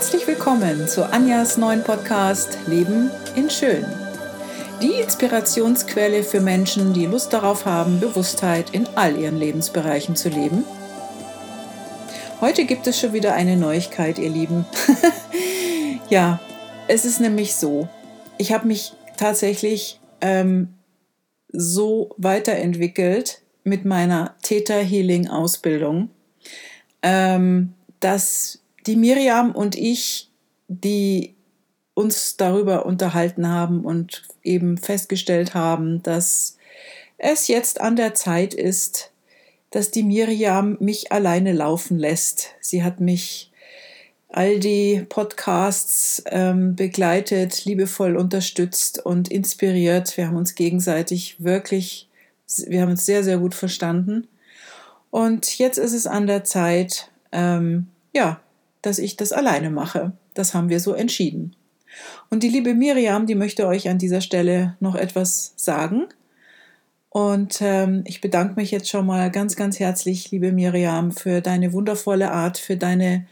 Herzlich willkommen zu Anjas neuen Podcast Leben in Schön. Die Inspirationsquelle für Menschen, die Lust darauf haben, Bewusstheit in all ihren Lebensbereichen zu leben. Heute gibt es schon wieder eine Neuigkeit, ihr Lieben. ja, es ist nämlich so, ich habe mich tatsächlich ähm, so weiterentwickelt mit meiner Theta Healing Ausbildung, ähm, dass die Miriam und ich, die uns darüber unterhalten haben und eben festgestellt haben, dass es jetzt an der Zeit ist, dass die Miriam mich alleine laufen lässt. Sie hat mich all die Podcasts ähm, begleitet, liebevoll unterstützt und inspiriert. Wir haben uns gegenseitig wirklich, wir haben uns sehr, sehr gut verstanden. Und jetzt ist es an der Zeit, ähm, ja, dass ich das alleine mache. Das haben wir so entschieden. Und die liebe Miriam, die möchte euch an dieser Stelle noch etwas sagen. Und ähm, ich bedanke mich jetzt schon mal ganz, ganz herzlich, liebe Miriam, für deine wundervolle Art, für deine,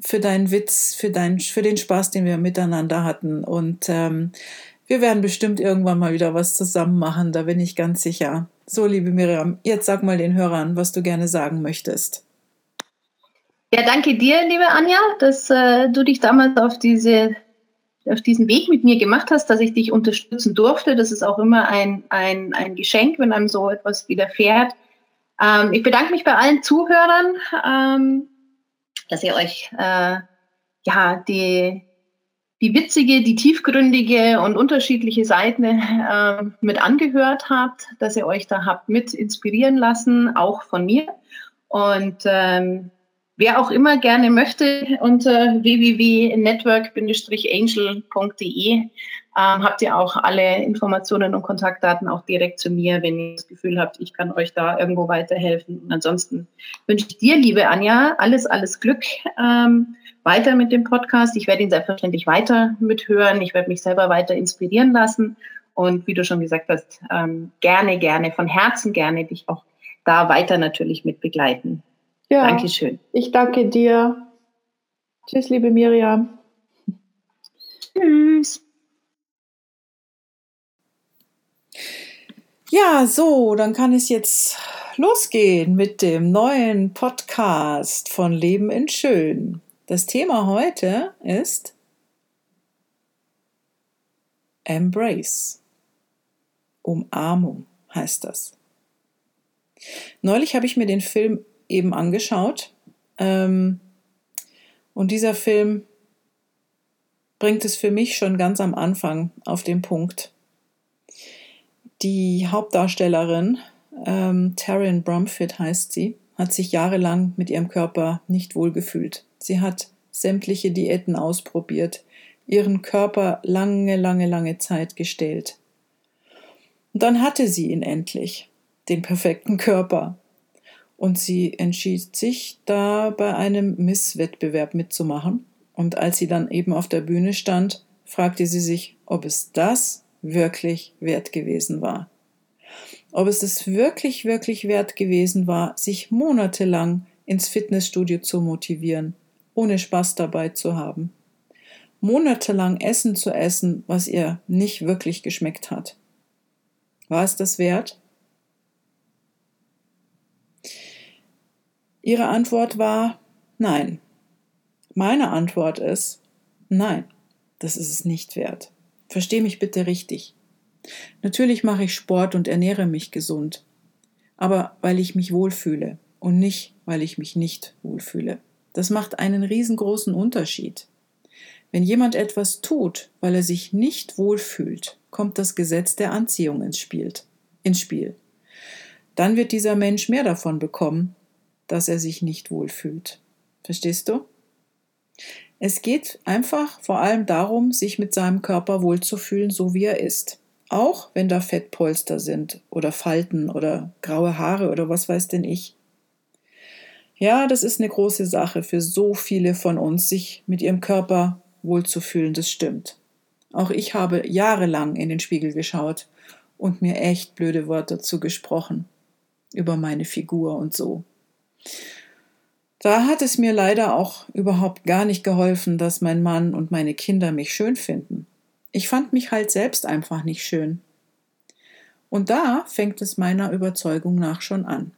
für deinen Witz, für, dein, für den Spaß, den wir miteinander hatten. Und ähm, wir werden bestimmt irgendwann mal wieder was zusammen machen, da bin ich ganz sicher. So, liebe Miriam, jetzt sag mal den Hörern, was du gerne sagen möchtest. Ja, danke dir, liebe Anja, dass äh, du dich damals auf, diese, auf diesen Weg mit mir gemacht hast, dass ich dich unterstützen durfte. Das ist auch immer ein, ein, ein Geschenk, wenn einem so etwas widerfährt. Ähm, ich bedanke mich bei allen Zuhörern, ähm, dass ihr euch äh, ja die, die witzige, die tiefgründige und unterschiedliche Seiten äh, mit angehört habt, dass ihr euch da habt mit inspirieren lassen, auch von mir. Und ähm, Wer auch immer gerne möchte, unter www.network-angel.de ähm, habt ihr auch alle Informationen und Kontaktdaten auch direkt zu mir, wenn ihr das Gefühl habt, ich kann euch da irgendwo weiterhelfen. Und ansonsten wünsche ich dir, liebe Anja, alles, alles Glück ähm, weiter mit dem Podcast. Ich werde ihn selbstverständlich weiter mithören. Ich werde mich selber weiter inspirieren lassen. Und wie du schon gesagt hast, ähm, gerne, gerne, von Herzen gerne dich auch da weiter natürlich mit begleiten. Ja. Dankeschön. Ich danke dir. Tschüss, liebe Miriam. Tschüss. Ja, so, dann kann es jetzt losgehen mit dem neuen Podcast von Leben in Schön. Das Thema heute ist Embrace. Umarmung heißt das. Neulich habe ich mir den Film eben angeschaut. Ähm, und dieser Film bringt es für mich schon ganz am Anfang auf den Punkt. Die Hauptdarstellerin, ähm, Taryn Brumfitt heißt sie, hat sich jahrelang mit ihrem Körper nicht wohlgefühlt. Sie hat sämtliche Diäten ausprobiert, ihren Körper lange, lange, lange Zeit gestellt. Und dann hatte sie ihn endlich, den perfekten Körper und sie entschied sich, da bei einem Misswettbewerb mitzumachen. Und als sie dann eben auf der Bühne stand, fragte sie sich, ob es das wirklich wert gewesen war. Ob es es wirklich, wirklich wert gewesen war, sich monatelang ins Fitnessstudio zu motivieren, ohne Spaß dabei zu haben. Monatelang Essen zu essen, was ihr nicht wirklich geschmeckt hat. War es das wert? Ihre Antwort war nein. Meine Antwort ist nein, das ist es nicht wert. Versteh mich bitte richtig. Natürlich mache ich Sport und ernähre mich gesund, aber weil ich mich wohlfühle und nicht, weil ich mich nicht wohlfühle. Das macht einen riesengroßen Unterschied. Wenn jemand etwas tut, weil er sich nicht wohlfühlt, kommt das Gesetz der Anziehung ins Spiel. Ins Spiel. Dann wird dieser Mensch mehr davon bekommen, dass er sich nicht wohlfühlt. Verstehst du? Es geht einfach vor allem darum, sich mit seinem Körper wohlzufühlen, so wie er ist. Auch wenn da Fettpolster sind oder Falten oder graue Haare oder was weiß denn ich. Ja, das ist eine große Sache für so viele von uns, sich mit ihrem Körper wohlzufühlen, das stimmt. Auch ich habe jahrelang in den Spiegel geschaut und mir echt blöde Worte zugesprochen über meine Figur und so. Da hat es mir leider auch überhaupt gar nicht geholfen, dass mein Mann und meine Kinder mich schön finden. Ich fand mich halt selbst einfach nicht schön. Und da fängt es meiner Überzeugung nach schon an.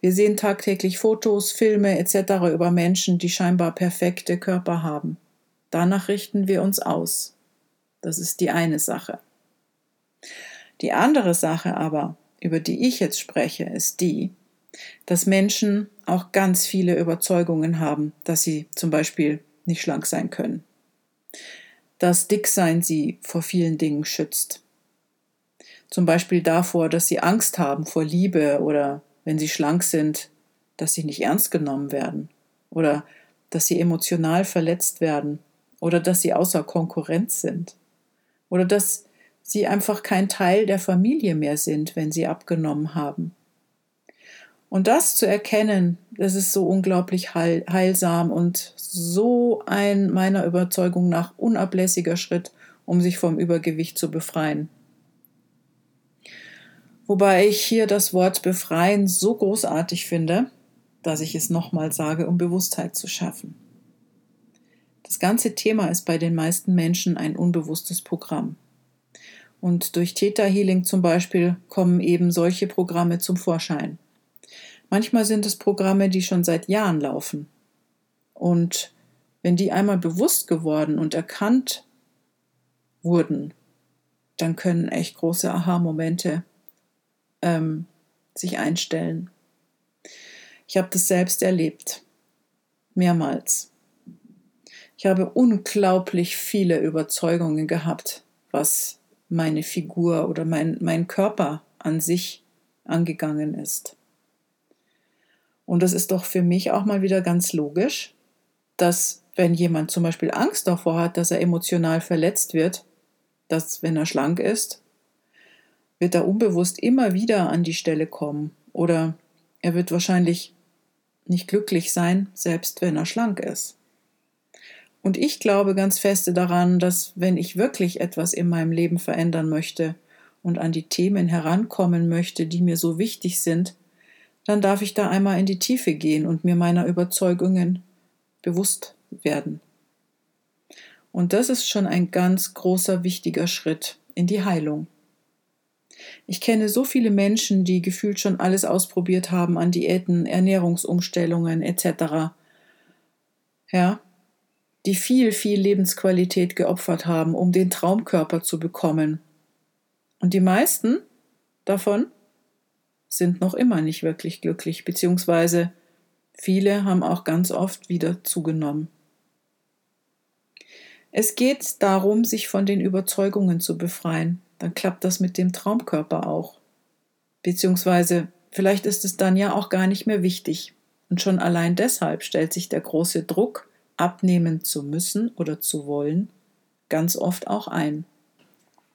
Wir sehen tagtäglich Fotos, Filme etc. über Menschen, die scheinbar perfekte Körper haben. Danach richten wir uns aus. Das ist die eine Sache. Die andere Sache aber, über die ich jetzt spreche, ist die, dass Menschen auch ganz viele Überzeugungen haben, dass sie zum Beispiel nicht schlank sein können. Dass Dicksein sie vor vielen Dingen schützt. Zum Beispiel davor, dass sie Angst haben vor Liebe oder wenn sie schlank sind, dass sie nicht ernst genommen werden oder dass sie emotional verletzt werden oder dass sie außer Konkurrenz sind oder dass sie einfach kein Teil der Familie mehr sind, wenn sie abgenommen haben. Und das zu erkennen, das ist so unglaublich heil, heilsam und so ein meiner Überzeugung nach unablässiger Schritt, um sich vom Übergewicht zu befreien. Wobei ich hier das Wort befreien so großartig finde, dass ich es nochmal sage, um Bewusstheit zu schaffen. Das ganze Thema ist bei den meisten Menschen ein unbewusstes Programm. Und durch Theta Healing zum Beispiel kommen eben solche Programme zum Vorschein. Manchmal sind es Programme, die schon seit Jahren laufen. Und wenn die einmal bewusst geworden und erkannt wurden, dann können echt große Aha-Momente ähm, sich einstellen. Ich habe das selbst erlebt. Mehrmals. Ich habe unglaublich viele Überzeugungen gehabt, was meine Figur oder mein, mein Körper an sich angegangen ist. Und das ist doch für mich auch mal wieder ganz logisch, dass wenn jemand zum Beispiel Angst davor hat, dass er emotional verletzt wird, dass wenn er schlank ist, wird er unbewusst immer wieder an die Stelle kommen oder er wird wahrscheinlich nicht glücklich sein, selbst wenn er schlank ist. Und ich glaube ganz feste daran, dass wenn ich wirklich etwas in meinem Leben verändern möchte und an die Themen herankommen möchte, die mir so wichtig sind, dann darf ich da einmal in die Tiefe gehen und mir meiner Überzeugungen bewusst werden. Und das ist schon ein ganz großer, wichtiger Schritt in die Heilung. Ich kenne so viele Menschen, die gefühlt schon alles ausprobiert haben an Diäten, Ernährungsumstellungen etc. Ja, die viel, viel Lebensqualität geopfert haben, um den Traumkörper zu bekommen. Und die meisten davon sind noch immer nicht wirklich glücklich, beziehungsweise viele haben auch ganz oft wieder zugenommen. Es geht darum, sich von den Überzeugungen zu befreien. Dann klappt das mit dem Traumkörper auch. Beziehungsweise vielleicht ist es dann ja auch gar nicht mehr wichtig. Und schon allein deshalb stellt sich der große Druck, abnehmen zu müssen oder zu wollen, ganz oft auch ein.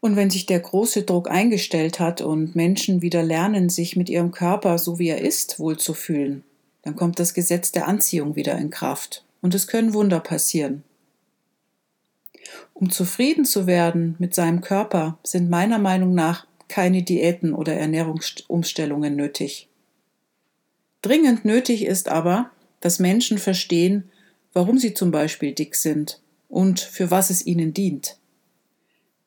Und wenn sich der große Druck eingestellt hat und Menschen wieder lernen, sich mit ihrem Körper, so wie er ist, wohlzufühlen, dann kommt das Gesetz der Anziehung wieder in Kraft. Und es können Wunder passieren. Um zufrieden zu werden mit seinem Körper, sind meiner Meinung nach keine Diäten oder Ernährungsumstellungen nötig. Dringend nötig ist aber, dass Menschen verstehen, warum sie zum Beispiel dick sind und für was es ihnen dient.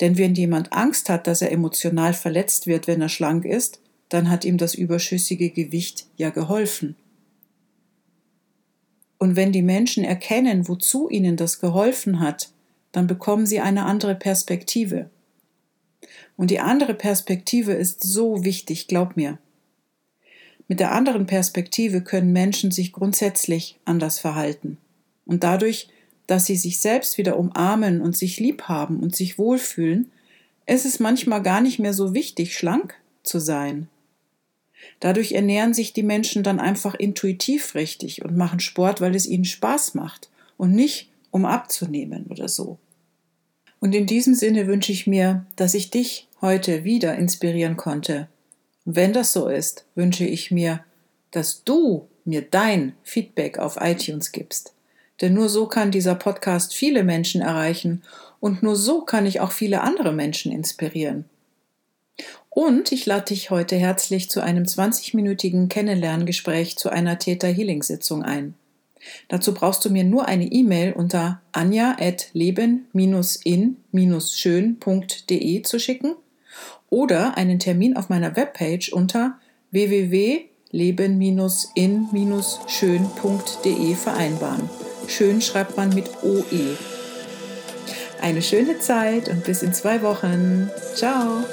Denn wenn jemand Angst hat, dass er emotional verletzt wird, wenn er schlank ist, dann hat ihm das überschüssige Gewicht ja geholfen. Und wenn die Menschen erkennen, wozu ihnen das geholfen hat, dann bekommen sie eine andere Perspektive. Und die andere Perspektive ist so wichtig, glaub mir. Mit der anderen Perspektive können Menschen sich grundsätzlich anders verhalten und dadurch, dass sie sich selbst wieder umarmen und sich lieb haben und sich wohlfühlen, ist es manchmal gar nicht mehr so wichtig, schlank zu sein. Dadurch ernähren sich die Menschen dann einfach intuitiv richtig und machen Sport, weil es ihnen Spaß macht und nicht, um abzunehmen oder so. Und in diesem Sinne wünsche ich mir, dass ich dich heute wieder inspirieren konnte. Und wenn das so ist, wünsche ich mir, dass du mir dein Feedback auf iTunes gibst. Denn nur so kann dieser Podcast viele Menschen erreichen und nur so kann ich auch viele andere Menschen inspirieren. Und ich lade dich heute herzlich zu einem 20-minütigen Kennenlerngespräch zu einer Theta Healing Sitzung ein. Dazu brauchst du mir nur eine E-Mail unter anja.leben-in-schön.de zu schicken oder einen Termin auf meiner Webpage unter www.leben-in-schön.de vereinbaren. Schön schreibt man mit OE. Eine schöne Zeit und bis in zwei Wochen. Ciao!